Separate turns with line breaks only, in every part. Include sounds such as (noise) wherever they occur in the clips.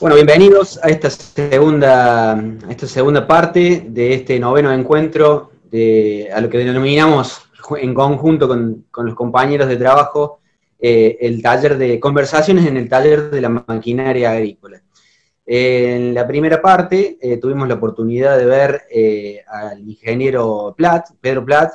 Bueno, bienvenidos a esta segunda, esta segunda parte de este noveno encuentro de, a lo que denominamos en conjunto con, los compañeros de trabajo eh, el taller de conversaciones en el taller de la maquinaria agrícola. En la primera parte eh, tuvimos la oportunidad de ver eh, al ingeniero Platt, Pedro Platt,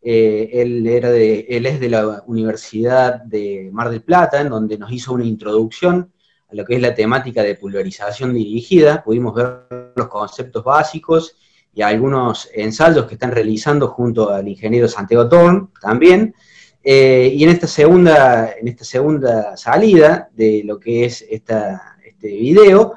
él, era de, él es de la Universidad de Mar del Plata, en donde nos hizo una introducción a lo que es la temática de pulverización dirigida, pudimos ver los conceptos básicos y algunos ensayos que están realizando junto al ingeniero Santiago Torn también. Eh, y en esta, segunda, en esta segunda salida de lo que es este video,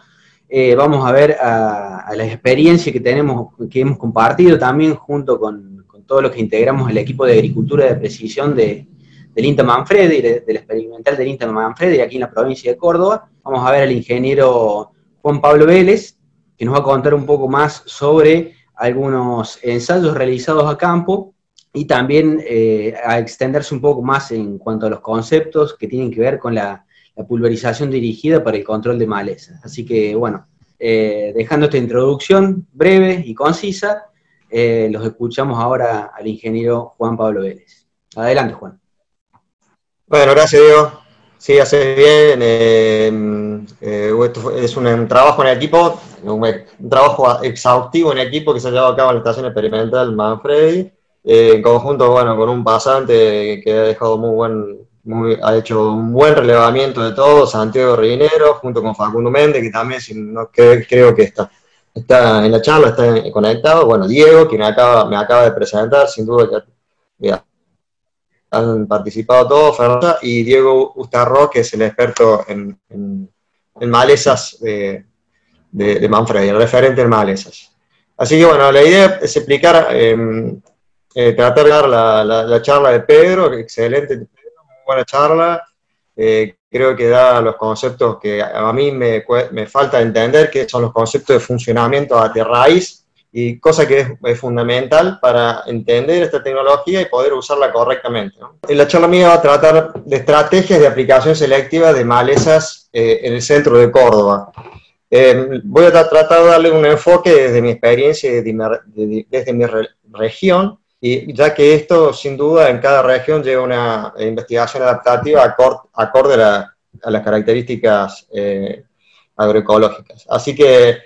eh, vamos a ver a, la experiencia que tenemos, que hemos compartido también junto con, con todos los que integramos el equipo de agricultura de precisión de, del INTA Manfredi, del experimental del INTA Manfredi, aquí en la provincia de Córdoba. Vamos a ver al ingeniero Juan Pablo Vélez, que nos va a contar un poco más sobre algunos ensayos realizados a campo y también eh, a extenderse un poco más en cuanto a los conceptos que tienen que ver con la, pulverización dirigida para el control de malezas. Así que, bueno, eh, dejando esta introducción breve y concisa, eh, los escuchamos ahora al ingeniero Juan Pablo Vélez. Adelante, Juan.
Bueno, gracias Diego. Sí, hace bien. Eh, eh, esto es un, trabajo en equipo, un, trabajo exhaustivo en equipo que se ha llevado a cabo en la estación experimental Manfredi, eh, en conjunto bueno, con un pasante que ha dejado muy buen, ha hecho un buen relevamiento de todo, Santiago Rinero, junto con Facundo Méndez, que también creo que está, está en la charla, está conectado. Bueno, Diego, quien acaba, me acaba de presentar, sin duda que han participado todos, y Diego Ustarro, que es el experto en, malezas de, de, Manfredi, el referente en malezas. Así que bueno, la idea es explicar, em, eh, tratar de dar la, charla de Pedro, excelente, muy buena charla, eh, creo que da los conceptos que a mí me, me falta entender, que son los conceptos de funcionamiento de raíz, y cosa que es, fundamental para entender esta tecnología y poder usarla correctamente. En la charla mía va a tratar de estrategias de aplicación selectiva de malezas eh, en el centro de Córdoba. Eh, voy a tratar de darle un enfoque desde mi experiencia y desde mi, región, y ya que esto sin duda en cada región lleva una investigación adaptativa acorde, a, las características eh, agroecológicas. Así que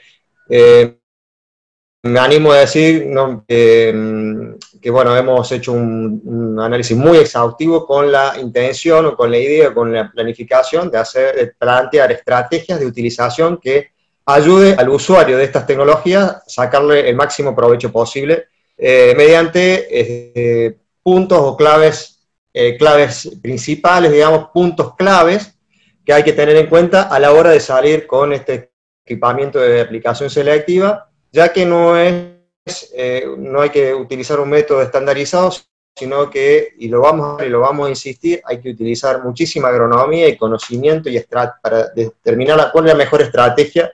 me animo a decir que, bueno, hemos hecho un, análisis muy exhaustivo con la intención o con la idea, con la planificación de hacer, plantear estrategias de utilización que ayude al usuario de estas tecnologías a sacarle el máximo provecho posible eh, mediante eh, puntos o claves, eh, claves principales, digamos, puntos claves que hay que tener en cuenta a la hora de salir con este equipamiento de aplicación selectiva ya que no, es, eh, no hay que utilizar un método estandarizado, sino que, y lo vamos a, y lo vamos a insistir, hay que utilizar muchísima agronomía y conocimiento y para determinar cuál es la mejor estrategia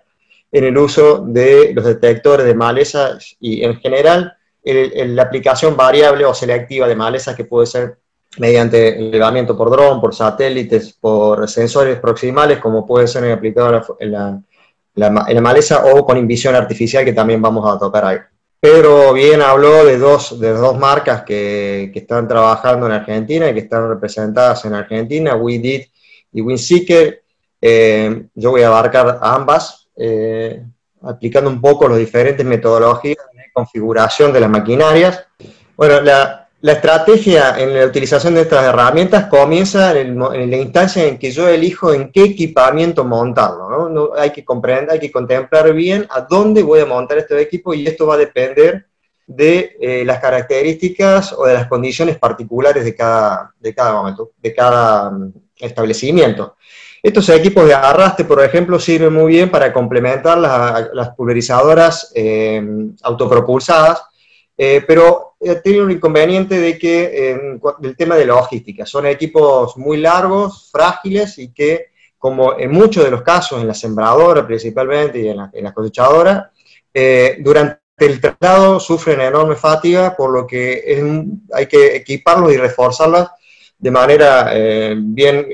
en el uso de los detectores de malezas y en general la aplicación variable o selectiva de malezas que puede ser mediante elevamiento por dron, por satélites, por sensores proximales, como puede ser aplicado en la, la, en la maleza o con invisión artificial que también vamos a tocar ahí. Pedro bien habló de dos, de dos marcas que, que están trabajando en Argentina y que están representadas en Argentina, WeDid y WinSeeker. Eh, yo voy a abarcar ambas, eh, aplicando un poco las diferentes metodologías de configuración de las maquinarias. Bueno, la, la estrategia en la utilización de estas herramientas comienza en, la instancia en que yo elijo en qué equipamiento montarlo. hay que comprender, hay que contemplar bien a dónde voy a montar este equipo y esto va a depender de eh, las características o de las condiciones particulares de cada, de cada momento, de cada mm, establecimiento. Estos equipos de arrastre, por ejemplo, sirven muy bien para complementar las, pulverizadoras eh, autopropulsadas, eh, pero tiene un inconveniente de que, el tema de logística, son equipos muy largos, frágiles y que, como en muchos de los casos, en la sembradora principalmente y en la, cosechadora, eh, durante el traslado sufren enorme fatiga, por lo que hay que equiparlos y reforzarlas de manera bien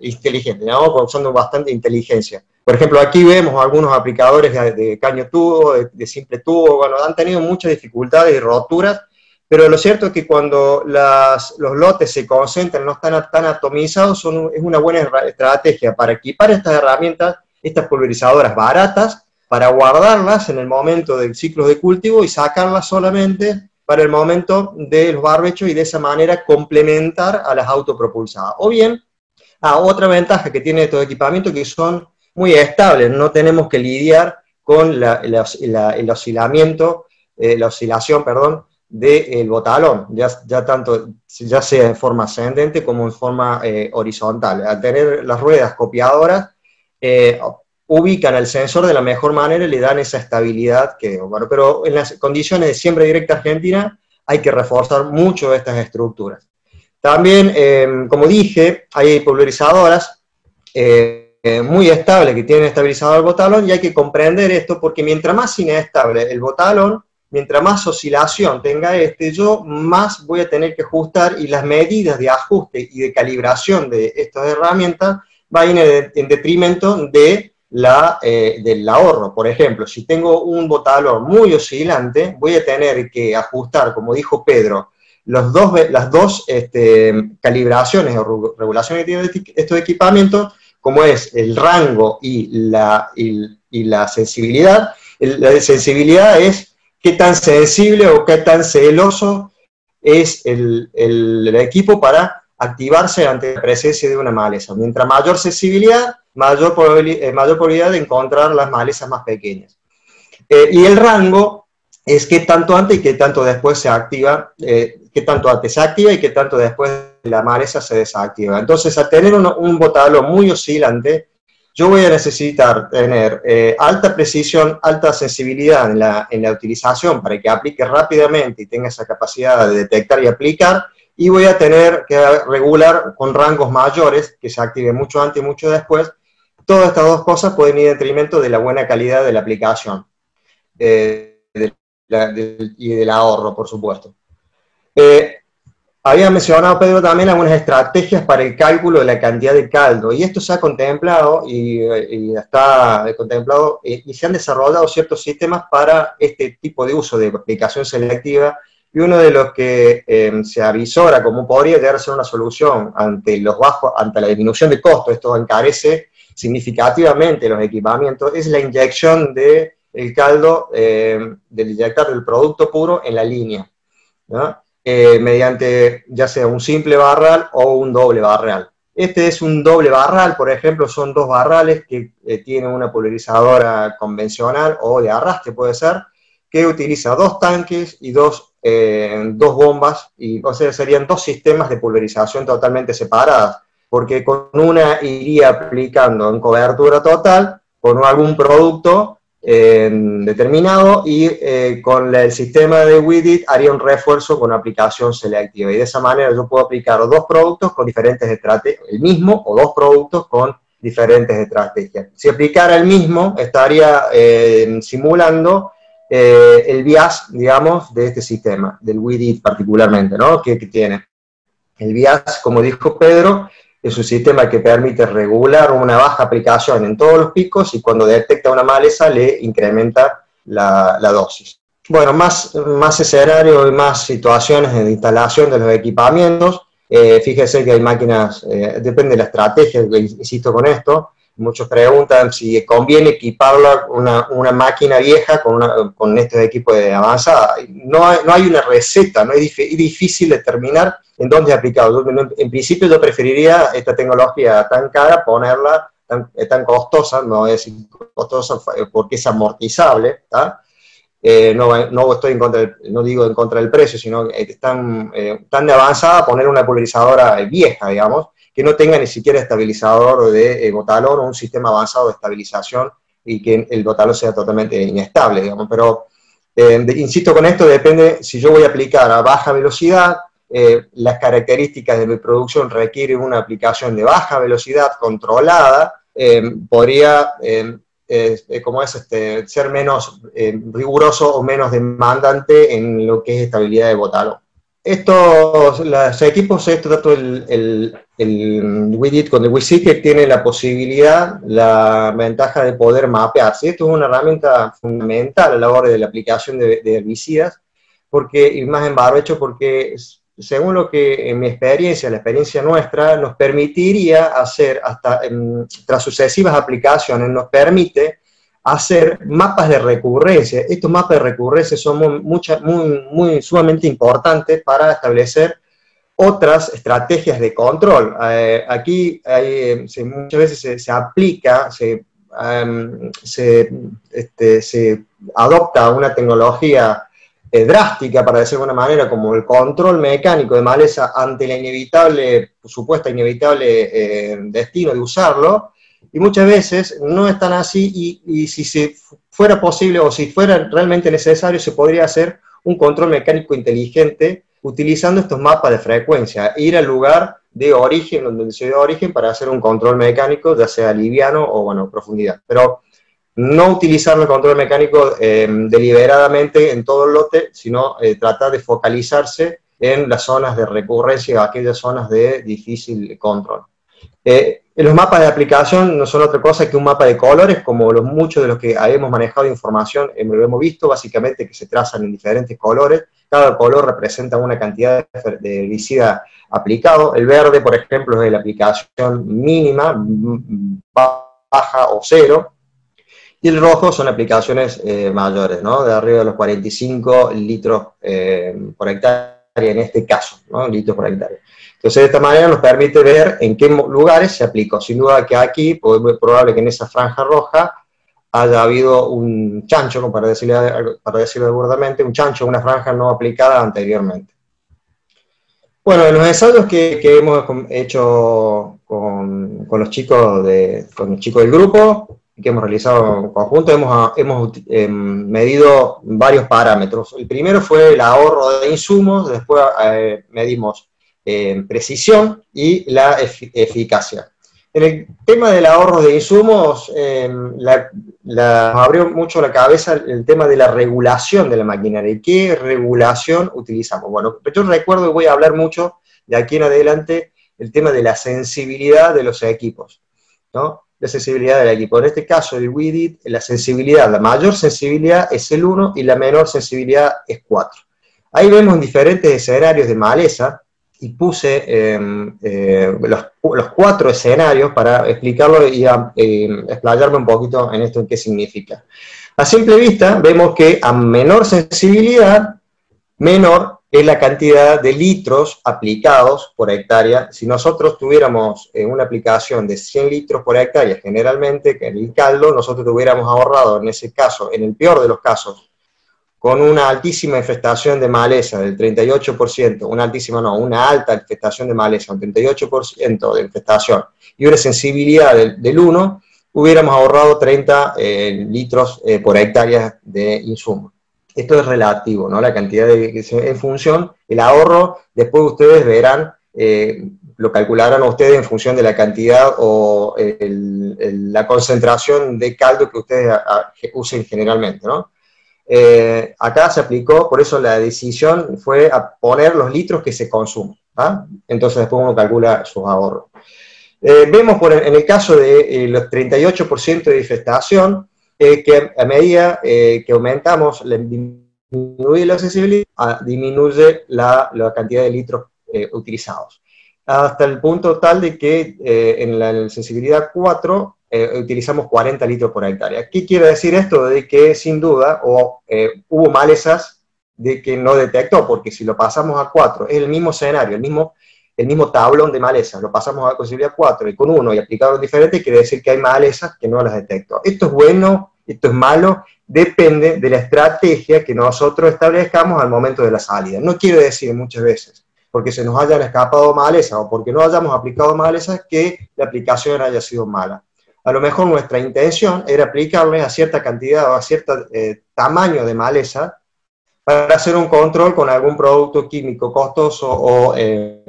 inteligente, usando bastante inteligencia. Por ejemplo, aquí vemos algunos aplicadores de, caño tubo, de, simple tubo, bueno, han tenido muchas dificultades y roturas, pero lo cierto es que cuando los lotes se concentran, no están tan atomizados, es una buena estrategia para equipar estas herramientas, estas pulverizadoras baratas, para guardarlas en el momento del ciclo de cultivo y sacarlas solamente para el momento de los barbechos y de esa manera complementar a las autopropulsadas. O bien, a otra ventaja que tiene estos equipamientos que son muy estables, no tenemos que lidiar con el oscilamiento, eh, la oscilación, perdón, del botalón, ya, tanto, ya sea en forma ascendente como en forma eh, horizontal. Al tener las ruedas copiadoras, eh, ubican el sensor de la mejor manera y le dan esa estabilidad que, bueno, pero en las condiciones de siembra directa argentina hay que reforzar mucho estas estructuras. También, em, como dije, hay pulverizadoras eh, muy estables que tienen estabilizado el botalón y hay que comprender esto porque mientras más inestable el botalón, mientras más oscilación tenga este, yo más voy a tener que ajustar y las medidas de ajuste y de calibración de estas herramientas van a ir en detrimento de la, eh, del ahorro. Por ejemplo, si tengo un botalón muy oscilante, voy a tener que ajustar, como dijo Pedro, los dos, las dos este, calibraciones o regulaciones que tienen estos equipamientos, como es el rango y la, y, la sensibilidad. la sensibilidad es qué tan sensible o qué tan celoso es el, el equipo para activarse ante la presencia de una maleza. Mientras mayor sensibilidad, mayor, probabilidad, eh, mayor probabilidad de encontrar las malezas más pequeñas. Eh, y el rango es qué tanto antes y qué tanto después se activa, eh, qué tanto antes se activa y qué tanto después la maleza se desactiva. Entonces, al tener un, un muy oscilante, yo voy a necesitar tener alta precisión, alta sensibilidad en la, en la utilización para que aplique rápidamente y tenga esa capacidad de detectar y aplicar, y voy a tener que regular con rangos mayores, que se active mucho antes y mucho después, Todas estas dos cosas pueden ir en detrimento de la buena calidad de la aplicación eh, y del ahorro, por supuesto. Eh, había mencionado Pedro también algunas estrategias para el cálculo de la cantidad de caldo, y esto se ha contemplado y, está contemplado y se han desarrollado ciertos sistemas para este tipo de uso de aplicación selectiva, y uno de los que eh, se avisora como podría llegar a ser una solución ante los bajos, ante la disminución de costos, esto encarece significativamente los equipamientos es la inyección del el caldo, eh, del inyectar del producto puro en la línea, eh, mediante ya sea un simple barral o un doble barral. Este es un doble barral, por ejemplo, son dos barrales que eh, tienen una pulverizadora convencional o de arrastre puede ser, que utiliza dos tanques y dos, dos bombas, y, o sea, serían dos sistemas de pulverización totalmente separadas porque con una iría aplicando en cobertura total con algún producto eh, determinado y eh, con el sistema de WIDIT haría un refuerzo con aplicación selectiva. Y de esa manera yo puedo aplicar dos productos con diferentes estrategias, el mismo o dos productos con diferentes estrategias. Si aplicara el mismo, estaría eh, simulando el bias, digamos, de este sistema, del WIDIT particularmente, ¿no? que tiene. El bias, como dijo Pedro, es un sistema que permite regular una baja aplicación en todos los picos y cuando detecta una maleza le incrementa la, dosis. Bueno, más, más escenario y más situaciones de instalación de los equipamientos. Eh, fíjese que hay máquinas, eh, depende de la estrategia, insisto con esto, Muchos preguntan si conviene equiparla una, una máquina vieja con, una, con estos equipos de avanzada. No hay, no hay una receta, no es, difícil determinar en dónde aplicarlo. En principio yo preferiría esta tecnología tan cara, ponerla tan, tan costosa, no es costosa porque es amortizable, eh, no, no, estoy en contra no digo en contra del precio, sino que es tan, eh, tan avanzada poner una pulverizadora vieja, digamos, que no tenga ni siquiera estabilizador de eh, botalón o un sistema avanzado de estabilización y que el botalón sea totalmente inestable, digamos. Pero, eh, insisto con esto, depende si yo voy a aplicar a baja velocidad, eh, las características de mi producción requieren una aplicación de baja velocidad controlada, podría, como es, este, ser menos riguroso o menos demandante en lo que es estabilidad de botalón. Estos los equipos, esto tanto el, el, el con el que tiene la posibilidad, la ventaja de poder mapearse. Esto es una herramienta fundamental a la hora de la aplicación de, de herbicidas, porque, y más en barbecho, porque según lo que en mi experiencia, la experiencia nuestra, nos permitiría hacer, hasta tras sucesivas aplicaciones, nos permite hacer mapas de recurrencia. Estos mapas de recurrencia son muy, muy, muy sumamente importantes para establecer otras estrategias de control. Eh, aquí muchas veces se, aplica, se, em, este, se, adopta una tecnología eh, drástica, para decirlo de una manera, como el control mecánico de maleza ante la inevitable, supuesta inevitable eh, destino de usarlo, y muchas veces no es tan así y, si fuera posible o si fuera realmente necesario se podría hacer un control mecánico inteligente utilizando estos mapas de frecuencia, ir al lugar de origen, donde se dio origen, para hacer un control mecánico, ya sea liviano o, bueno, profundidad. Pero no utilizar el control mecánico em, deliberadamente en todo el lote, sino eh, tratar de focalizarse en las zonas de recurrencia, aquellas zonas de difícil control. Eh, los mapas de aplicación no son otra cosa que un mapa de colores, como los muchos de los que hemos manejado información eh, lo hemos visto, básicamente que se trazan en diferentes colores. Cada color representa una cantidad de herbicida aplicado. El verde, por ejemplo, es la aplicación mínima, baja o cero. Y el rojo son aplicaciones eh, mayores, ¿no? de arriba de los 45 litros eh, por hectárea en este caso, ¿no? litros por hectárea. Entonces, de esta manera nos permite ver en qué lugares se aplicó. Sin duda que aquí, es muy probable que en esa franja roja haya habido un chancho, para decirlo, para decirlo burdamente, un chancho, una franja no aplicada anteriormente. Bueno, en los ensayos que, hemos hecho con, los chicos de, con los chicos del grupo, que hemos realizado en conjunto, hemos, hemos em, medido varios parámetros. El primero fue el ahorro de insumos, después eh, medimos precisión y la eficacia. En el tema del ahorro de insumos, em, la, abrió mucho la cabeza el tema de la regulación de la maquinaria. ¿Qué regulación utilizamos? Bueno, yo recuerdo y voy a hablar mucho de aquí en adelante el tema de la sensibilidad de los equipos, ¿no? La sensibilidad del equipo. En este caso, el WIDIT, la sensibilidad, la mayor sensibilidad es el 1 y la menor sensibilidad es 4. Ahí vemos diferentes escenarios de maleza, y puse em, eh, los, cuatro escenarios para explicarlo y em, explayarme un poquito en esto, en qué significa. A simple vista, vemos que a menor sensibilidad, menor es la cantidad de litros aplicados por hectárea. Si nosotros tuviéramos eh, una aplicación de 100 litros por hectárea, generalmente, que en el caldo, nosotros hubiéramos ahorrado, en ese caso, en el peor de los casos, con una altísima infestación de maleza del 38%, una altísima no, una alta infestación de maleza, un 38% de infestación, y una sensibilidad del, 1, hubiéramos ahorrado 30 eh, litros eh, por hectárea de insumo. Esto es relativo, ¿no? La cantidad de, en función, el ahorro, después ustedes verán, eh, lo calcularán ustedes en función de la cantidad o la concentración de caldo que ustedes usen generalmente, ¿no? Eh, acá se aplicó, por eso la decisión fue a poner los litros que se consumen. ¿ah? Entonces después uno calcula sus ahorros. Eh, vemos por, en el caso de eh, los 38% de infestación, que a medida que aumentamos, la, disminuye la accesibilidad, ah, disminuye la, cantidad de litros utilizados. Hasta el punto tal de que en la sensibilidad 4 eh, utilizamos 40 litros por hectárea. ¿Qué quiere decir esto? De que sin duda o, eh, hubo malezas de que no detectó, porque si lo pasamos a 4, es el mismo escenario, el mismo, el mismo tablón de malezas, lo pasamos a posibilidad 4 y con uno y aplicado diferente, quiere decir que hay malezas que no las detectó. Esto es bueno, esto es malo, depende de la estrategia que nosotros establezcamos al momento de la salida. No quiere decir muchas veces porque se nos hayan escapado malezas o porque no hayamos aplicado malezas que la aplicación haya sido mala a lo mejor nuestra intención era aplicarle a cierta cantidad o a cierto eh, tamaño de maleza para hacer un control con algún producto químico costoso o eh,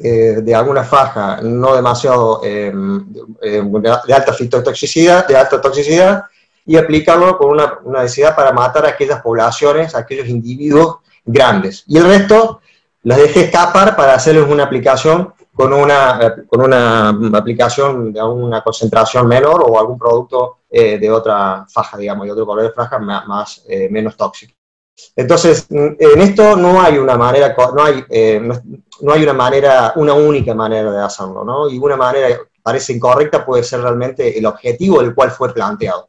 eh, de alguna faja no demasiado de alta fitotoxicidad, de alta toxicidad, y aplicarlo con una, una necesidad para matar a aquellas poblaciones, a aquellos individuos grandes. Y el resto las dejé escapar para hacerles una aplicación con una, con una aplicación de una concentración menor o algún producto eh, de otra faja, digamos, de otro color de faja más, eh, menos tóxico. Entonces, en esto no hay una manera, no hay, eh, no, hay una manera, una única manera de hacerlo, ¿no? Y una manera parece incorrecta puede ser realmente el objetivo del cual fue planteado.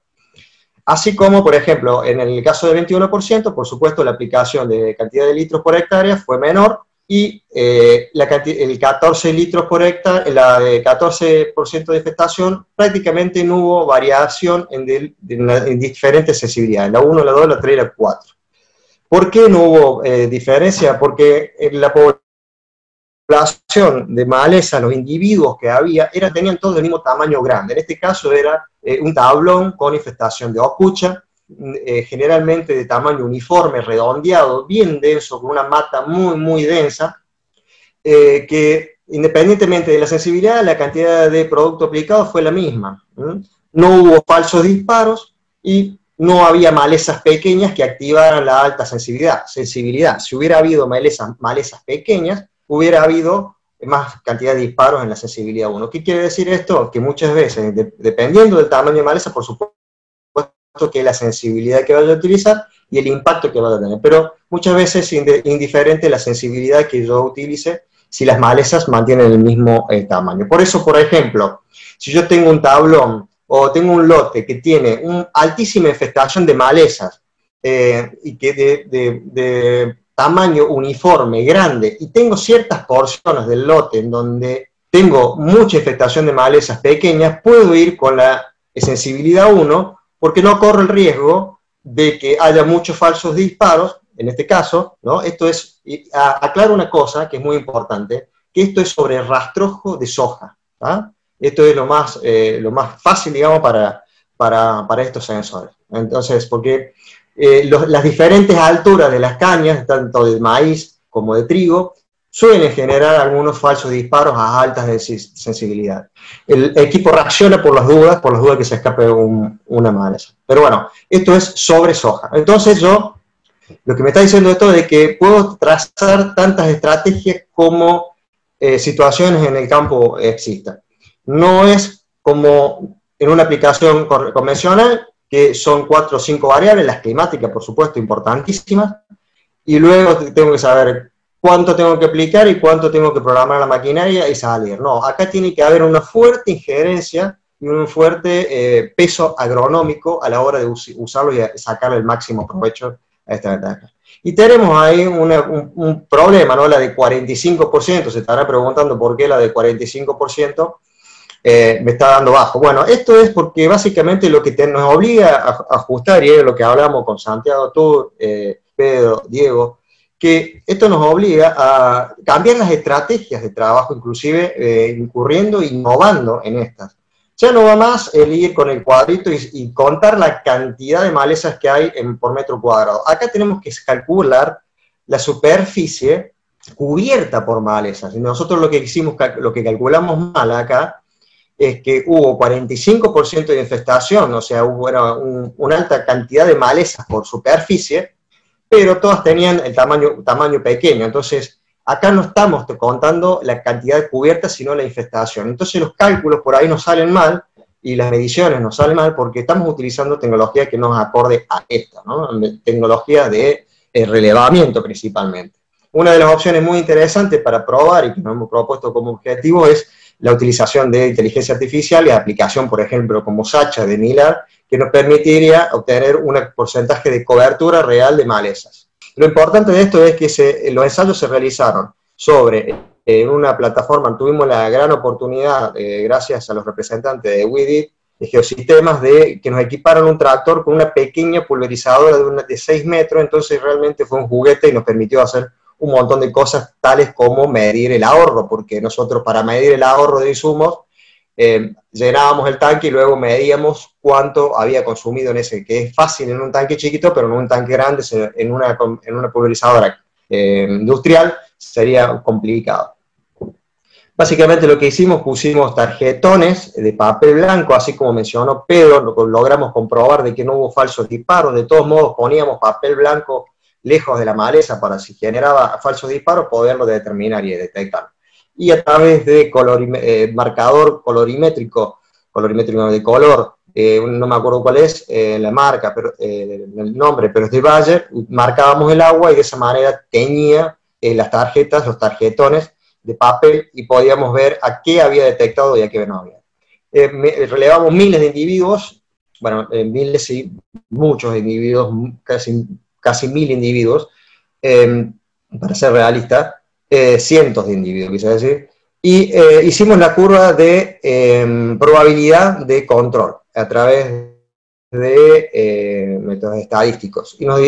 Así como, por ejemplo, en el caso del 21%, por supuesto, la aplicación de cantidad de litros por hectárea fue menor y eh, el 14 litros por hectárea, la de 14% de infestación, prácticamente no hubo variación en, diferentes sensibilidades, la 1, la 2, la 3 y la 4. ¿Por qué no hubo eh, diferencia? Porque en la población de maleza, los individuos que había, era, tenían todos el mismo tamaño grande. En este caso era eh, un tablón con infestación de ocucha, eh, generalmente de tamaño uniforme, redondeado, bien denso, con una mata muy, muy densa, que independientemente de la sensibilidad, la cantidad de producto aplicado fue la misma. No hubo falsos disparos y no había malezas pequeñas que activaran la alta sensibilidad. sensibilidad. Si hubiera habido malezas, malezas pequeñas, hubiera habido más cantidad de disparos en la sensibilidad 1. ¿Qué quiere decir esto? Que muchas veces, dependiendo del tamaño de maleza, por supuesto que la sensibilidad que vaya a utilizar y el impacto que vaya a tener. Pero muchas veces es indiferente la sensibilidad que yo utilice si las malezas mantienen el mismo eh, tamaño. Por eso, por ejemplo, si yo tengo un tablón o tengo un lote que tiene una altísima infestación de malezas eh, y que de, tamaño uniforme, grande, y tengo ciertas porciones del lote en donde tengo mucha infestación de malezas pequeñas, puedo ir con la sensibilidad 1 porque no corro el riesgo de que haya muchos falsos disparos, en este caso, ¿no? Esto es, aclaro una cosa que es muy importante, que esto es sobre rastrojo de soja, ¿ah? Esto es lo más, eh, lo más fácil, digamos, para, para, estos sensores. Entonces, porque eh, las diferentes alturas de las cañas, tanto de maíz como de trigo, suelen generar algunos falsos disparos a altas de sensibilidad. El equipo reacciona por las dudas, por las dudas que se escape una maleza. Pero bueno, esto es sobre soja. Entonces yo, lo que me está diciendo esto es que puedo trazar tantas estrategias como eh, situaciones en el campo existan. No es como en una aplicación convencional, que son cuatro o cinco variables, las climáticas, por supuesto, importantísimas, y luego tengo que saber cuánto tengo que aplicar y cuánto tengo que programar la maquinaria y salir. No, acá tiene que haber una fuerte injerencia y un fuerte eh, peso agronómico a la hora de usarlo y sacarle el máximo provecho a esta ventaja. Y tenemos ahí un, problema, ¿no? La de 45%, se estará preguntando por qué la de 45%, eh, me está dando bajo. Bueno, esto es porque básicamente lo que nos obliga a, ajustar, y es lo que hablamos con Santiago, tú, eh, Pedro, Diego, que esto nos obliga a cambiar las estrategias de trabajo, inclusive eh, incurriendo innovando en estas. Ya no va más el ir con el cuadrito y, contar la cantidad de malezas que hay en, por metro cuadrado. Acá tenemos que calcular la superficie cubierta por malezas. Y nosotros lo que hicimos, lo que calculamos mal acá, es que hubo 45% de infestación, o sea, hubo una alta cantidad de malezas por superficie, pero todas tenían el tamaño, tamaño pequeño. Entonces, acá no estamos contando la cantidad de cubiertas, sino la infestación. Entonces, los cálculos por ahí nos salen mal y las mediciones nos salen mal porque estamos utilizando tecnología que nos acorde a esta, ¿no? tecnología de eh, relevamiento principalmente. Una de las opciones muy interesantes para probar y que nos hemos propuesto como objetivo es la utilización de inteligencia artificial y aplicación, por ejemplo, como Sacha de Miller, que nos permitiría obtener un porcentaje de cobertura real de malezas. Lo importante de esto es que los ensayos se realizaron sobre en una plataforma, tuvimos la gran oportunidad, eh, gracias a los representantes de WIDIT, de Geosistemas, de que nos equiparon un tractor con una pequeña pulverizadora de, una, de 6 metros, entonces realmente fue un juguete y nos permitió hacer un montón de cosas tales como medir el ahorro, porque nosotros para medir el ahorro de insumos eh, llenábamos el tanque y luego medíamos cuánto había consumido en ese, que es fácil en un tanque chiquito, pero en un tanque grande, en una, en una pulverizadora eh, industrial, sería complicado. Básicamente lo que hicimos, pusimos tarjetones de papel blanco, así como mencionó Pedro, logramos comprobar de que no hubo falsos disparos, de todos modos poníamos papel blanco lejos de la maleza para si generaba falsos disparos, poderlo determinar y detectar. Y a través de eh, marcador colorimétrico, colorimétrico de color, eh, no me acuerdo cuál es eh, la marca, pero, el nombre, pero es de Bayer, marcábamos el agua y de esa manera tenía las tarjetas, los tarjetones de papel y podíamos ver a qué había detectado y a qué no había. relevamos miles de individuos, bueno, miles y muchos individuos, casi casi mil individuos, em, para ser realista, eh, cientos de individuos, quise decir, y eh, hicimos la curva de em, probabilidad de control a través de eh, métodos estadísticos. Y, nos,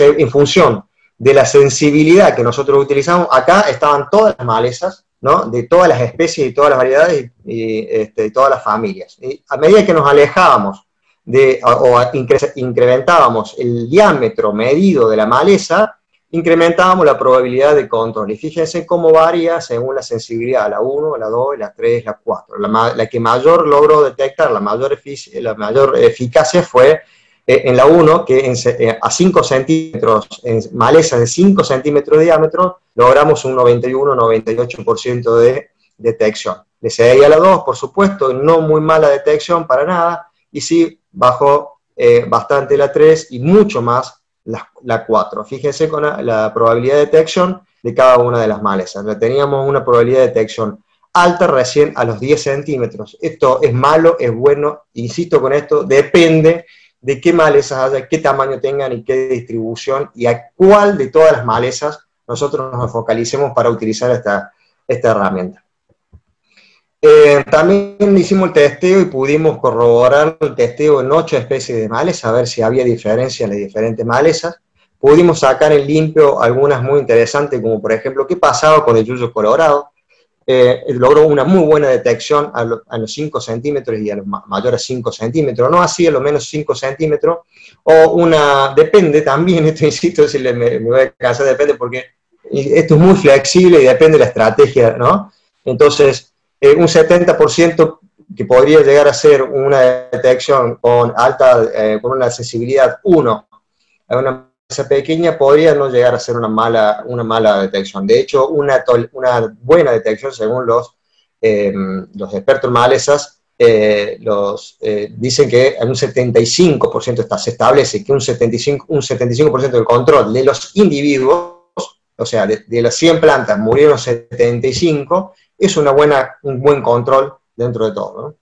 en función de la sensibilidad que nosotros utilizamos, acá estaban todas las malezas, ¿no? de todas las especies y todas las variedades y, este, de todas las familias. Y a medida que nos alejábamos de, o incrementábamos el diámetro medido de la maleza, incrementábamos la probabilidad de control. Y fíjense cómo varía según la sensibilidad, la 1, la 2, la 3, la 4. La, que mayor logró detectar, la mayor, la mayor eficacia fue eh, en la 1, que eh, a 5 centímetros, en maleza de 5 centímetros de diámetro, logramos un 91-98% de detección. Le seguía la 2, por supuesto, no muy mala detección para nada, y sí bajó eh, bastante la 3 y mucho más la, 4. Fíjense con la, probabilidad de detección de cada una de las malezas. Teníamos una probabilidad de detección alta recién a los 10 centímetros. Esto es malo, es bueno, insisto con esto, depende de qué malezas haya, qué tamaño tengan y qué distribución y a cuál de todas las malezas nosotros nos focalicemos para utilizar esta, esta herramienta. Eh, también hicimos el testeo y pudimos corroborar el testeo en ocho especies de malezas, a ver si había diferencia en las diferentes malezas. Pudimos sacar en limpio algunas muy interesantes, como por ejemplo, qué pasaba con el yuyo colorado. Eh, logró una muy buena detección a, los 5 centímetros y a los mayores 5 centímetros, no así a lo menos 5 centímetros, o una, depende también, (laughs) esto insisto, si me, me voy a casar, depende porque esto es muy flexible y depende de la estrategia, ¿no? Entonces, eh, un 70% que podría llegar a ser una detección con alta, eh, con una sensibilidad 1 a una masa pequeña, podría no llegar a ser una mala, una mala detección. De hecho, una, una buena detección, según los, eh, los expertos malezas, los, dicen que en un 75% está, se establece que un 75%, un 75 del control de los individuos, o sea, de, de las 100 plantas murieron 75, es una buena, un buen control dentro de todo.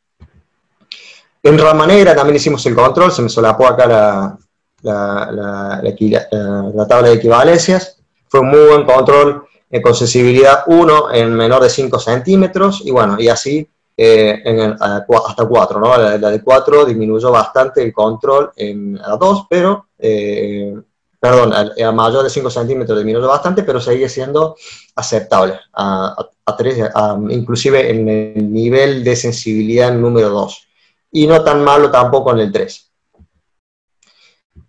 En rama negra también hicimos el control, se me solapó acá la, la, tabla de equivalencias. Fue un muy buen control eh, con sensibilidad 1 en menor de 5 centímetros y bueno, y así eh, hasta 4, ¿no? La, de 4 disminuyó bastante el control en a 2, pero eh, perdón, a, mayor de 5 centímetros disminuyó bastante, pero sigue siendo aceptable, a, a, 3, inclusive en el nivel de sensibilidad número 2, y no tan malo tampoco en el 3.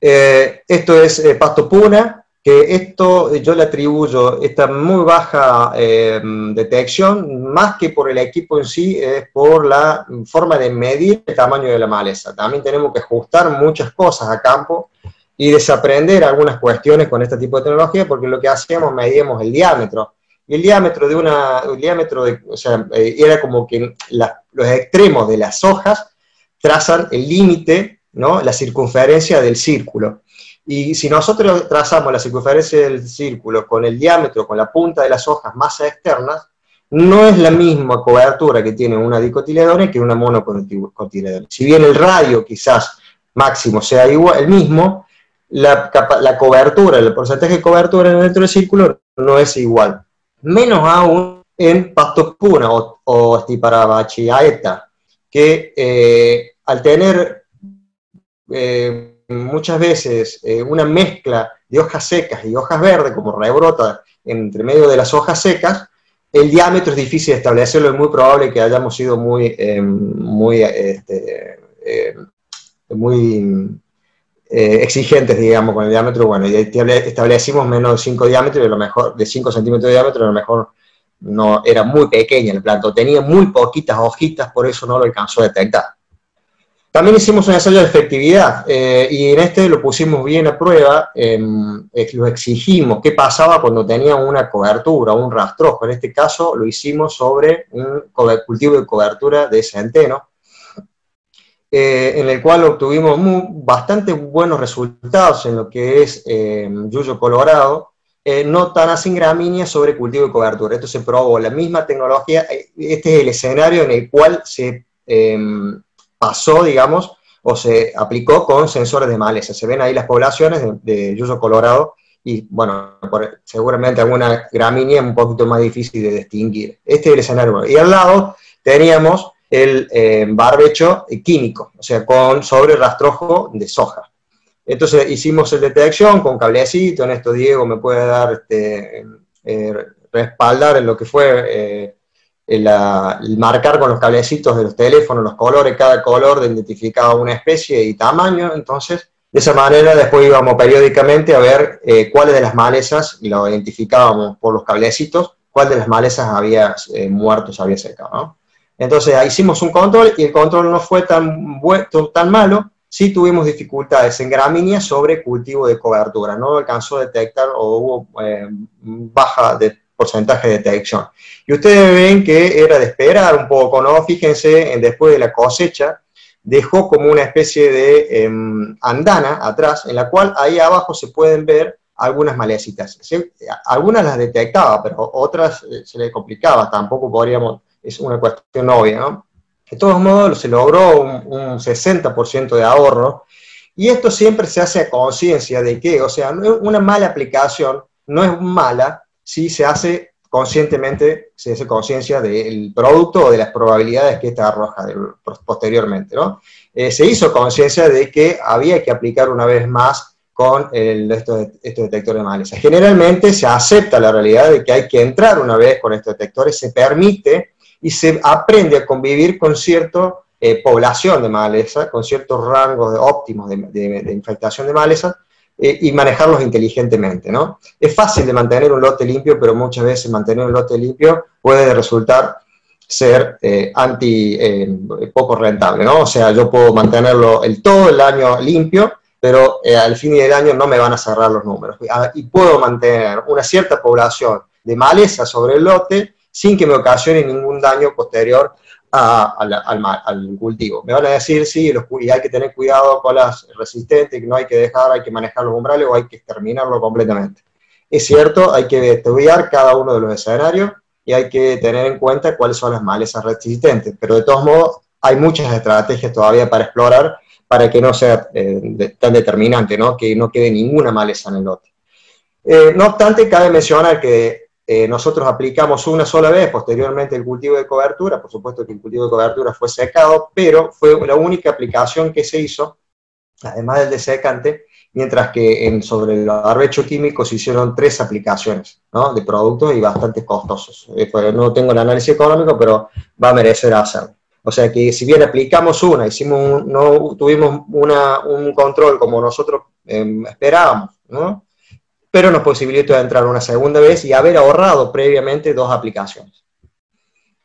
Eh, esto es eh, pasto puna, que esto yo le atribuyo esta muy baja eh, detección, más que por el equipo en sí, es por la forma de medir el tamaño de la maleza. También tenemos que ajustar muchas cosas a campo, y desaprender algunas cuestiones con este tipo de tecnología, porque lo que hacíamos, medíamos el diámetro. Y el diámetro de una, el diámetro de, o sea, eh, era como que los extremos de las hojas trazan el límite, ¿no? la circunferencia del círculo. Y si nosotros trazamos la circunferencia del círculo con el diámetro, con la punta de las hojas más externas, no es la misma cobertura que tiene una dicotiledone que una monocotiledone. Si bien el radio quizás máximo sea igual, el mismo, la, la cobertura, el porcentaje de cobertura dentro del círculo no es igual. Menos aún en pastos puna o, o stiparabachiaeta, que eh, al tener eh, muchas veces eh, una mezcla de hojas secas y hojas verdes, como rebrota entre medio de las hojas secas, el diámetro es difícil de establecerlo, es muy probable que hayamos sido muy, muy, este, muy eh, exigentes, digamos, con el diámetro, bueno, y establecimos menos de 5 diámetros, y lo mejor, de 5 centímetros de diámetro, a lo mejor no, era muy pequeña el planto, tenía muy poquitas hojitas, por eso no lo alcanzó a detectar. También hicimos un ensayo de efectividad eh, y en este lo pusimos bien a prueba, em, lo exigimos, qué pasaba cuando tenía una cobertura, un rastrojo. En este caso lo hicimos sobre un cultivo de cobertura de centeno, eh, en el cual obtuvimos bastante buenos resultados en lo que es em, yuyo colorado, eh, no tan así gramínea sobre cultivo de cobertura. Esto se probó, la misma tecnología, este es el escenario en el cual se em, pasó, digamos, o se aplicó con sensores de maleza. Se ven ahí las poblaciones de, yuyo colorado y, bueno, seguramente alguna gramínea un poquito más difícil de distinguir. Este es el escenario. Y al lado teníamos el eh, barbecho químico, o sea, con sobre rastrojo de soja. Entonces hicimos el detección con cablecito, en esto Diego me puede dar, este, eh, respaldar en lo que fue eh, el, marcar con los cablecitos de los teléfonos los colores, cada color identificaba una especie y tamaño, entonces de esa manera después íbamos periódicamente a ver eh, cuáles de las malezas, y lo identificábamos por los cablecitos, cuál de las malezas había eh, muerto, se había secado. Entonces hicimos un control y el control no fue tan, tan malo, sí tuvimos dificultades en gramíneas sobre cultivo de cobertura, no alcanzó a detectar o hubo eh, baja de porcentaje de detección. Y ustedes ven que era de esperar un poco, ¿no? Fíjense, en, después de la cosecha, dejó como una especie de em, andana atrás, en la cual ahí abajo se pueden ver algunas malecitas. Algunas las detectaba, pero otras eh, se le complicaba, tampoco podríamos, es una cuestión obvia, ¿no? De todos modos, se logró un, un 60% de ahorro, y esto siempre se hace a conciencia de que, o sea, una mala aplicación no es mala si se hace conscientemente, se hace conciencia del producto o de las probabilidades que ésta arroja posteriormente. ¿no? Eh, se hizo conciencia de que había que aplicar una vez más con estos, detectores de maleza. Generalmente se acepta la realidad de que hay que entrar una vez con estos detectores, se permite y se aprende a convivir con cierta eh, población de maleza, con ciertos rangos óptimos de, de infectación de maleza, eh, y manejarlos inteligentemente, ¿no? Es fácil de mantener un lote limpio, pero muchas veces mantener un lote limpio puede resultar ser eh, anti, poco rentable, ¿no? O sea, yo puedo mantenerlo el todo el año limpio, pero al fin del año no me van a cerrar los números. Ah, y puedo mantener una cierta población de maleza sobre el lote sin que me ocasione ningún daño posterior al, cultivo. Me van a decir, sí, y hay que tener cuidado con las resistentes, que no hay que dejar, hay que manejar los umbrales o hay que exterminarlo completamente. Es cierto, hay que estudiar cada uno de los escenarios y hay que tener en cuenta cuáles son las malezas resistentes, pero de todos modos hay muchas estrategias todavía para explorar para que no sea eh, tan determinante, ¿no? que no quede ninguna maleza en el lote. Eh, no obstante, cabe mencionar que eh, nosotros aplicamos una sola vez, posteriormente el cultivo de cobertura, por supuesto que el cultivo de cobertura fue secado, pero fue la única aplicación que se hizo, además del desecante, mientras que en, sobre el barbecho químico se hicieron tres aplicaciones de productos y bastante costosos. Eh, pues, no tengo el análisis económico, pero va a merecer hacerlo. O sea que si bien aplicamos una, hicimos no tuvimos una, un control como nosotros em, esperábamos, ¿no? Pero nos posibilitó entrar una segunda vez y haber ahorrado previamente dos aplicaciones.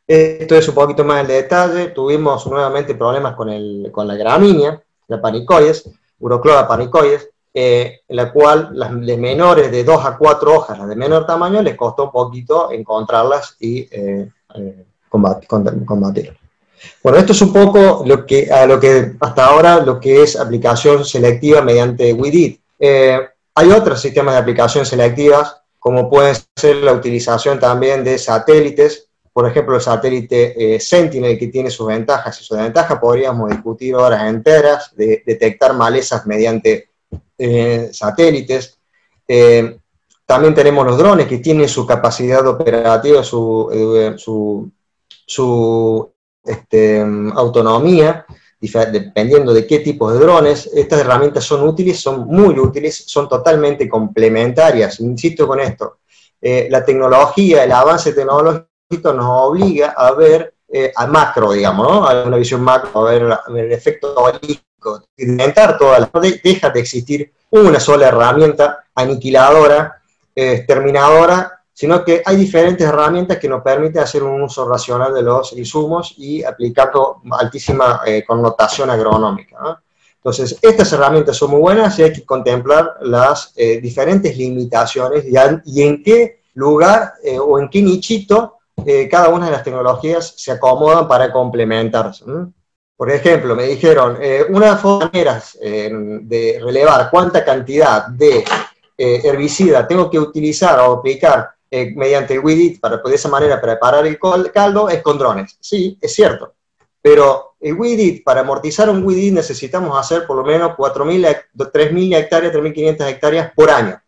Esto es un poquito más el detalle. Tuvimos nuevamente problemas con, el, con la gramínea, la panicoides, Uroclora panicoides, eh, en la cual las menores de 2 a 4 hojas, las de menor tamaño, les costó un poquito encontrarlas y eh, eh combatir, Bueno, esto es un poco lo que, a lo que hasta ahora lo que es aplicación selectiva mediante WIDIT. Hay otros sistemas de aplicación selectivas, como puede ser la utilización también de satélites, por ejemplo, el satélite eh, Sentinel, que tiene sus ventajas y sus desventajas, podríamos discutir horas enteras de detectar malezas mediante eh, satélites. Eh, también tenemos los drones que tienen su capacidad operativa, su, su, este, autonomía, dependiendo de qué tipo de drones, estas herramientas son útiles, son muy útiles, son totalmente complementarias. Insisto con esto, eh, la tecnología, el avance tecnológico nos obliga a ver eh, a macro, digamos, ¿no? a una visión macro, a ver, el efecto holístico, inventar todas las... Deja de existir una sola herramienta aniquiladora, exterminadora, sino que hay diferentes herramientas que nos permiten hacer un uso racional de los insumos y aplicando altísima eh, connotación agronómica. Entonces, estas herramientas son muy buenas y hay que contemplar las eh, diferentes limitaciones y, en qué lugar eh, o en qué nichito cada una de las tecnologías se acomodan para complementarse. Por ejemplo, me dijeron, una de las maneras de relevar cuánta cantidad de herbicida tengo que utilizar o aplicar eh, mediante el WIDIT para de esa manera preparar el caldo es con drones. Sí, es cierto. Pero el WIDIT, para amortizar un WIDIT necesitamos hacer por lo menos 3.000 hectáreas, 3.500 hectáreas por año.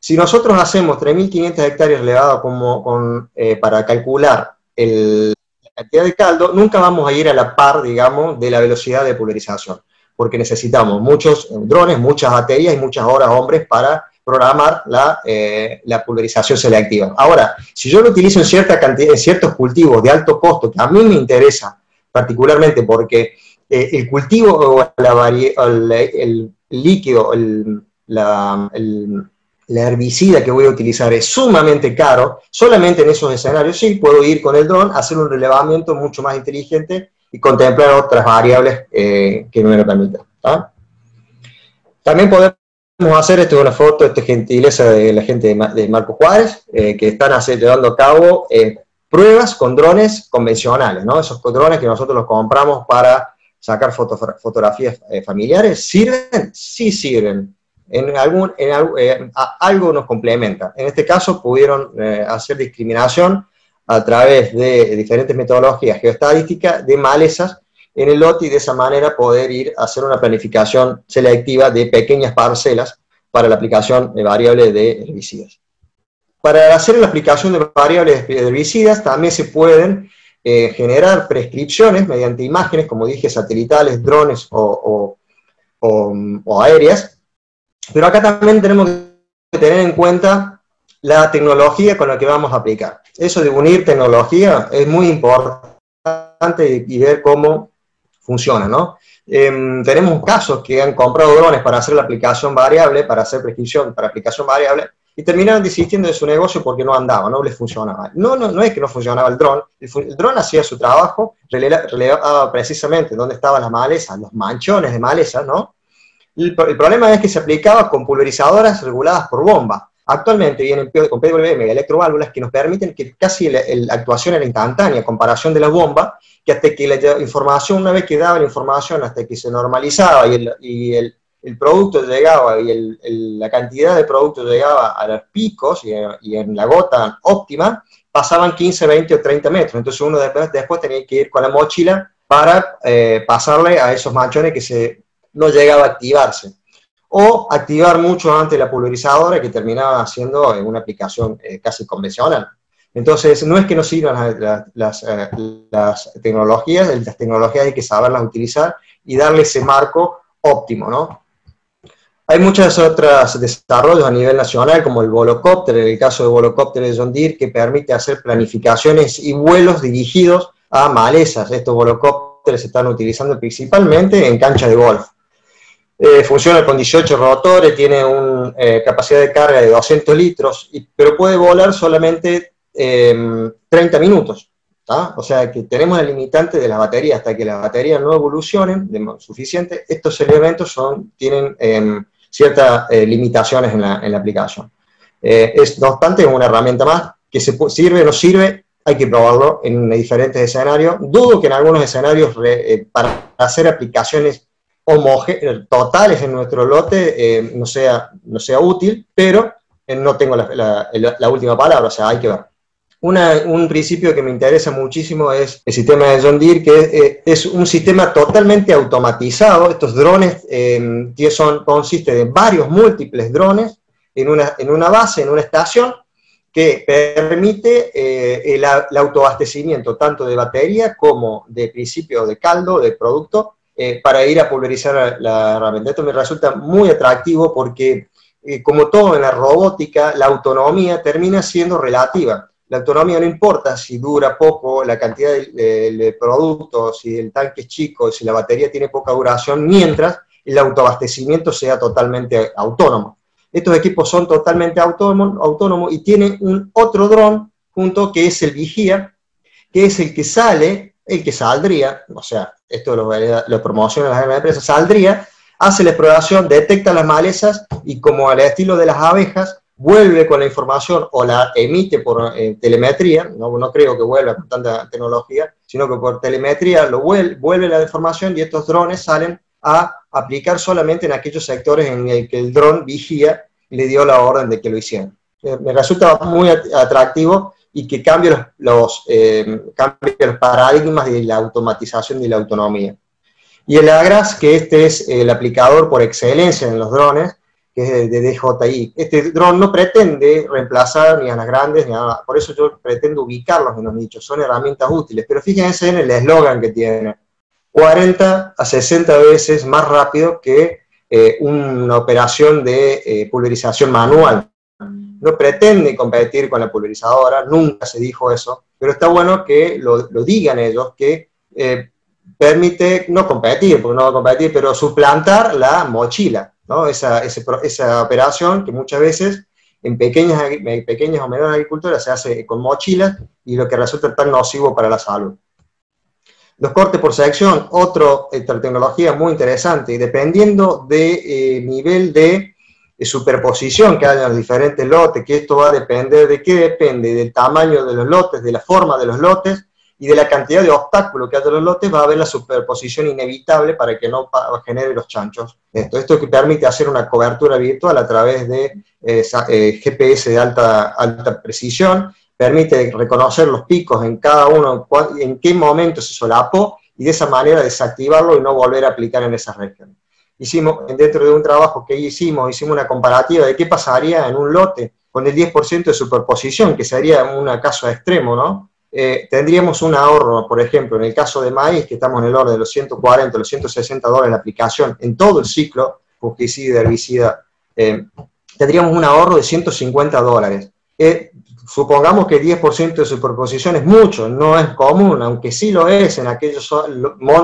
Si nosotros hacemos 3.500 hectáreas elevadas como eh, para calcular la cantidad de caldo, nunca vamos a ir a la par, digamos, de la velocidad de pulverización, porque necesitamos muchos drones, muchas baterías y muchas horas hombres para programar la, eh, la, pulverización selectiva. Ahora, si yo lo utilizo en, cierta cantidad, en ciertos cultivos de alto costo, que a mí me interesa particularmente porque eh, el cultivo o la el, el, líquido, la, la herbicida que voy a utilizar es sumamente caro, solamente en esos escenarios sí puedo ir con el dron, hacer un relevamiento mucho más inteligente y contemplar otras variables eh, que me lo permitan. También podemos Vamos a hacer, esto es una foto, esta gentileza de la gente de, Marco Juárez, eh, que están llevando a cabo eh, pruebas con drones convencionales, ¿no? Esos drones que nosotros los compramos para sacar fotografías eh, familiares, ¿sirven? Sí sirven. En algún, en algo nos complementa. En este caso pudieron hacer discriminación a través de diferentes metodologías geoestadísticas de malezas en el lote y de esa manera poder ir a hacer una planificación selectiva de pequeñas parcelas para la aplicación de variables de herbicidas. Para hacer la aplicación de variables de herbicidas también se pueden eh, generar prescripciones mediante imágenes, como dije, satelitales, drones o, o aéreas, pero acá también tenemos que tener en cuenta la tecnología con la que vamos a aplicar. Eso de unir tecnología es muy importante y ver cómo funciona, ¿no? Em, tenemos casos que han comprado drones para hacer la aplicación variable, para hacer prescripción para aplicación variable, y terminaron desistiendo de su negocio porque no andaba, no les funcionaba. No, no, no es que no funcionaba el dron, el, dron hacía su trabajo, relevaba precisamente dónde estaban las malezas, los manchones de maleza, ¿no? El, el, problema es que se aplicaba con pulverizadoras reguladas por bomba. Actualmente vienen con PWM electroválvulas que nos permiten que casi la, actuación era instantánea, comparación de la bomba, que hasta que la información, una vez que daba la información, hasta que se normalizaba y el, y el, el producto llegaba y la cantidad de producto llegaba a los picos y, en la gota óptima, pasaban 15, 20 o 30 metros. Entonces uno después, después tenía que ir con la mochila para eh, pasarle a esos manchones que se, no llegaba a activarse o activar mucho antes la pulverizadora que terminaba haciendo en una aplicación eh, casi convencional. Entonces, no es que no sirvan las, eh, las, tecnologías, las tecnologías hay que saberlas utilizar y darle ese marco óptimo, ¿no? Hay muchos otros desarrollos a nivel nacional, como el Volocopter, en el caso de Volocopter de John Deere, que permite hacer planificaciones y vuelos dirigidos a malezas. Estos Volocopters se están utilizando principalmente en cancha de golf. Eh, funciona con 18 rotores, tiene una eh, capacidad de carga de 200 litros, pero puede volar solamente 30 em, minutos. O sea que tenemos el limitante de la batería, hasta que las baterías no evolucionen de suficiente, estos elementos son, tienen em, ciertas eh, limitaciones en la, en la aplicación. es, no obstante, es una herramienta más que se sirve o no sirve, hay que probarlo en diferentes escenarios. Dudo que en algunos escenarios para hacer aplicaciones totales en nuestro lote eh, no, sea, no sea útil, pero eh, no tengo la, última palabra, o sea, hay que ver. un principio que me interesa muchísimo es el sistema de John Deere, que eh, es un sistema totalmente automatizado. Estos drones eh, son, consiste de varios múltiples drones en una, en una base, en una estación, que permite el, el, autoabastecimiento tanto de batería como de principio de caldo, de producto, eh, para ir a pulverizar la, herramienta. Esto me resulta muy atractivo porque, eh, como todo en la robótica, la autonomía termina siendo relativa. La autonomía no importa si dura poco, la cantidad de, productos, si el tanque es chico, si la batería tiene poca duración, mientras el autoabastecimiento sea totalmente autónomo. Estos equipos son totalmente autónomos, y tienen un otro dron junto que es el vigía, que es el que sale, el que saldría, o sea, esto lo, lo promociona las empresas, saldría, hace la exploración, detecta las malezas y como al estilo de las abejas, vuelve con la información o la emite por eh, telemetría, no, creo que vuelva con tanta tecnología, sino que por telemetría lo vuelve, vuelve la información y estos drones salen a aplicar solamente en aquellos sectores en el que el dron vigía y le dio la orden de que lo hicieran. Eh, me resulta muy atractivo y que eh, los paradigmas de la automatización y la autonomía. Y el AGRAS, que este es el aplicador por excelencia en los drones, que es de DJI. Este dron no pretende reemplazar ni a las grandes ni a nada, por eso yo pretendo ubicarlos en los nichos, son herramientas útiles, pero fíjense en el eslogan que tiene, 40 a 60 veces más rápido que eh, una operación de eh, pulverización manual. No pretende competir con la pulverizadora, nunca se dijo eso, pero está bueno que lo, digan ellos, que eh, permite no competir, porque no va a competir, pero suplantar la mochila. Esa, esa, operación que muchas veces en pequeñas, pequeñas o menores agriculturas se hace con mochilas y lo que resulta tan nocivo para la salud. Los cortes por sección, otro, otra tecnología muy interesante, dependiendo del de, eh, nivel de, superposición que haya en los diferentes lotes, que esto va a depender de qué depende, del tamaño de los lotes, de la forma de los lotes, y de la cantidad de obstáculos que hay en los lotes, va a haber la superposición inevitable para que no genere los chanchos. Esto, esto que permite hacer una cobertura virtual a través de eh, GPS de alta, alta precisión, permite reconocer los picos en cada uno, en qué momento se solapó, y de esa manera desactivarlo y no volver a aplicar en esa región. Hicimos, dentro de un trabajo que hicimos, hicimos una comparativa de qué pasaría en un lote con el 10% de superposición, que sería un caso extremo, ¿no? Eh, tendríamos un ahorro, por ejemplo, en el caso de maíz, que estamos en el orden de los 140, los 160 dólares la aplicación en todo el ciclo, fungicida, herbicida, eh, tendríamos un ahorro de 150 dólares. Eh, supongamos que 10% de superposición es mucho, no es común, aunque sí lo es en aquellos,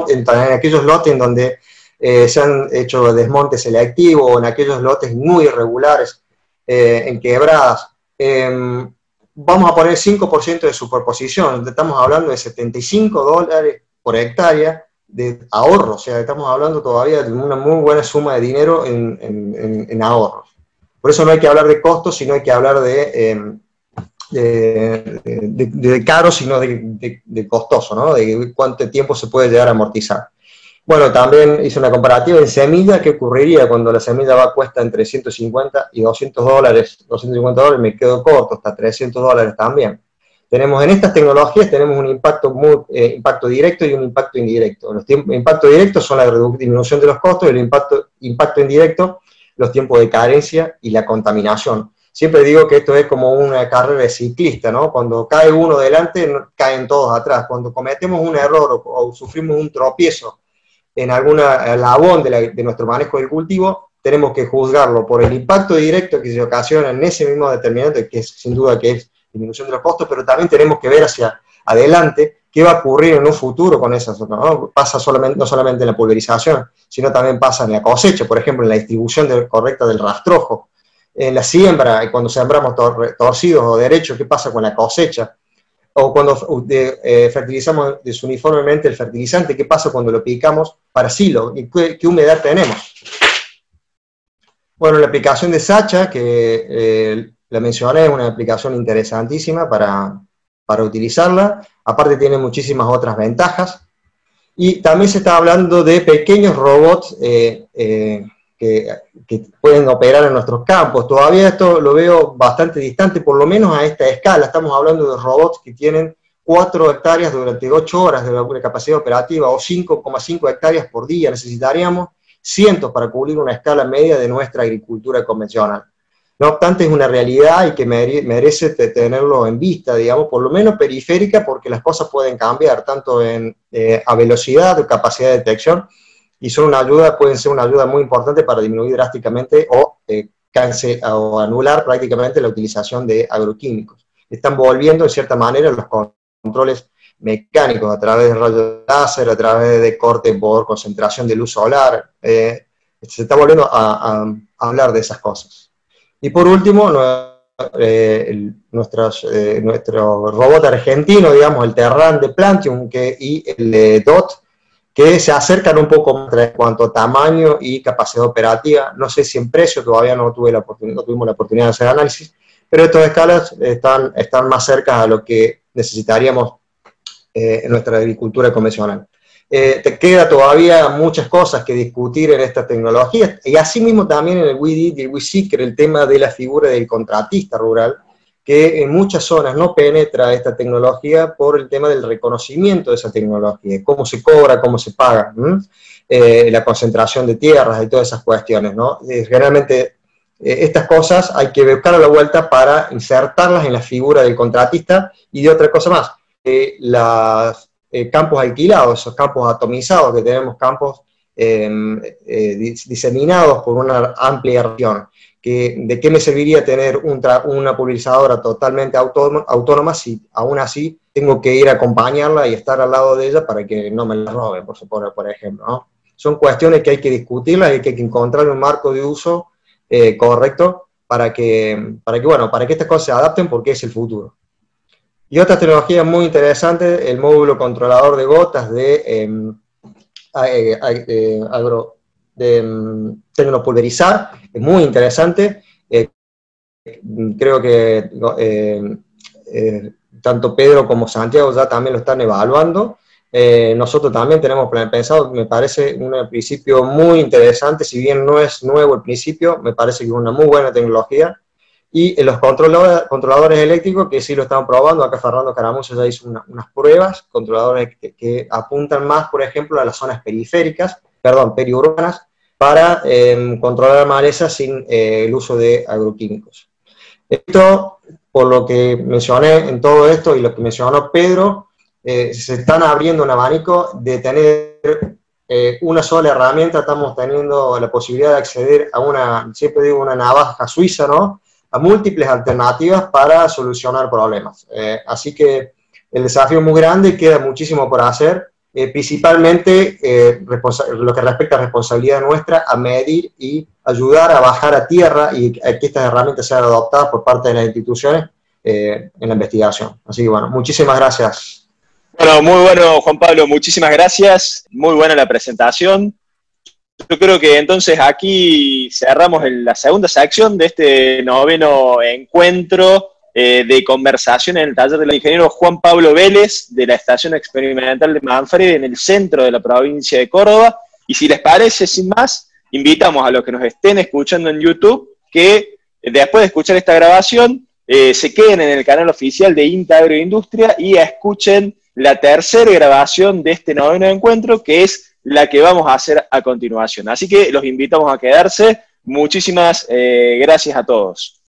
en, aquellos lotes en donde se han hecho desmontes selectivos en aquellos lotes muy irregulares, en quebradas. Em, vamos a poner 5% de superposición, estamos hablando de 75 dólares por hectárea de ahorro, o sea, estamos hablando todavía de una muy buena suma de dinero en, ahorros. Por eso no hay que hablar de costos, sino hay que hablar de, em, de, caro, sino de, costoso, ¿no? de cuánto tiempo se puede llegar a amortizar. Bueno, también hice una comparativa en semilla, ¿qué ocurriría cuando la semilla va a cuesta entre 150 y 200 dólares? 250 dólares me quedo corto, hasta 300 dólares también. Tenemos en estas tecnologías tenemos un impacto, muy, eh, impacto directo y un impacto indirecto. Los impactos directos son la disminución de los costos y el impacto, impacto indirecto, los tiempos de carencia y la contaminación. Siempre digo que esto es como una carrera de ciclista, ¿no? Cuando cae uno delante, caen todos atrás. Cuando cometemos un error o sufrimos un tropiezo en alguna labón de, nuestro manejo del cultivo, tenemos que juzgarlo por el impacto directo que se ocasiona en ese mismo determinante, que es sin duda que es disminución de los costos, pero también tenemos que ver hacia adelante qué va a ocurrir en un futuro con esas ¿no? Pasa solamente, no solamente en la pulverización, sino también pasa en la cosecha, por ejemplo, en la distribución correcta del rastrojo, en la siembra, cuando sembramos torcidos o derechos, qué pasa con la cosecha, o cuando eh, fertilizamos desuniformemente el fertilizante, ¿qué pasa cuando lo picamos para silo? ¿Qué, humedad tenemos? Bueno, la aplicación de Sacha, que eh, la mencioné, es una aplicación interesantísima para, para utilizarla. Aparte tiene muchísimas otras ventajas. Y también se está hablando de pequeños robots eh, que, pueden operar en nuestros campos. Todavía esto lo veo bastante distante, por lo menos a esta escala. Estamos hablando de robots que tienen 4 hectáreas durante 8 horas de capacidad operativa o 5,5 hectáreas por día. Necesitaríamos cientos para cubrir una escala media de nuestra agricultura convencional. No obstante, es una realidad y que merece tenerlo en vista, digamos, por lo menos periférica, porque las cosas pueden cambiar, tanto en, eh, a velocidad o capacidad de detección, y son una ayuda, pueden ser una ayuda muy importante para disminuir drásticamente o, eh, o anular prácticamente la utilización de agroquímicos. Están volviendo, en cierta manera, los controles mecánicos a través de rayos láser, a través de corte por concentración de luz solar. Eh, se está volviendo a, hablar de esas cosas. Y por último, eh, nuestros, eh, nuestro robot argentino, digamos, el Terran de Plantium que, y el DOT, que se acercan un poco más en cuanto a tamaño y capacidad operativa. No sé si en precio, todavía no, tuve la no tuvimos la oportunidad de hacer análisis, pero estas escalas están, están más cerca a lo que necesitaríamos eh, en nuestra agricultura convencional. Eh, te queda todavía muchas cosas que discutir en esta tecnología, y asimismo también en el WIDI y el WISIC, el tema de la figura del contratista rural, que en muchas zonas no penetra esta tecnología por el tema del reconocimiento de esa tecnología, cómo se cobra, cómo se paga, eh, la concentración de tierras y todas esas cuestiones. ¿no? generalmente estas cosas hay que buscar a la vuelta para insertarlas en la figura del contratista y de otra cosa más los eh, campos alquilados, esos campos atomizados, que tenemos campos em, eh, diseminados por una amplia región. ¿De qué me serviría tener una pulverizadora totalmente autónoma, si aún así tengo que ir a acompañarla y estar al lado de ella para que no me la robe, por, por, por ejemplo? Son cuestiones que hay que discutirlas y que hay que encontrar un marco de uso eh, correcto para que, para que, bueno, para que estas cosas se adapten porque es el futuro. Y otra tecnología muy interesante, el módulo controlador de gotas de, em, eh, eh, agro, de em, tecnopulverizar, muy interesante. Eh, creo que tanto Pedro como Santiago ya también lo están evaluando. nosotros también tenemos pensado, me parece un principio muy interesante, si bien no es nuevo el principio, me parece que es una muy buena tecnología y los controladores, controladores eléctricos, que sí lo están probando, acá Fernando Caramuso ya hizo unas pruebas, controladores que, apuntan más, por ejemplo, a las zonas periféricas, perdón, periurbanas, para em, controlar malezas sin eh, el uso de agroquímicos. Esto, por lo que mencioné en todo esto y lo que mencionó Pedro, eh, se están abriendo un abanico de tener eh, una sola herramienta, estamos teniendo la posibilidad de acceder a una, siempre digo, una navaja suiza, ¿no? a múltiples alternativas para solucionar problemas. Eh, así que el desafío es muy grande queda muchísimo por hacer, eh, principalmente eh, lo que respecta a responsabilidad nuestra, a medir y ayudar a bajar a tierra y a que estas herramientas sean adoptadas por parte de las instituciones en la investigación. Así que bueno, muchísimas gracias.
Bueno, muy bueno, Juan Pablo, muchísimas gracias. Muy buena la presentación. Yo creo que entonces aquí cerramos la segunda sección de este noveno encuentro eh, de conversación en el taller del ingeniero Juan Pablo Vélez de la Estación Experimental de Manfred en el centro de la provincia de Córdoba. Y si les parece, sin más, invitamos a los que nos estén escuchando en YouTube que después de escuchar esta grabación eh, se queden en el canal oficial de INTA Agroindustria y escuchen la tercera grabación de este noveno encuentro que es la que vamos a hacer a continuación. Así que los invitamos a quedarse. Muchísimas eh, gracias a todos.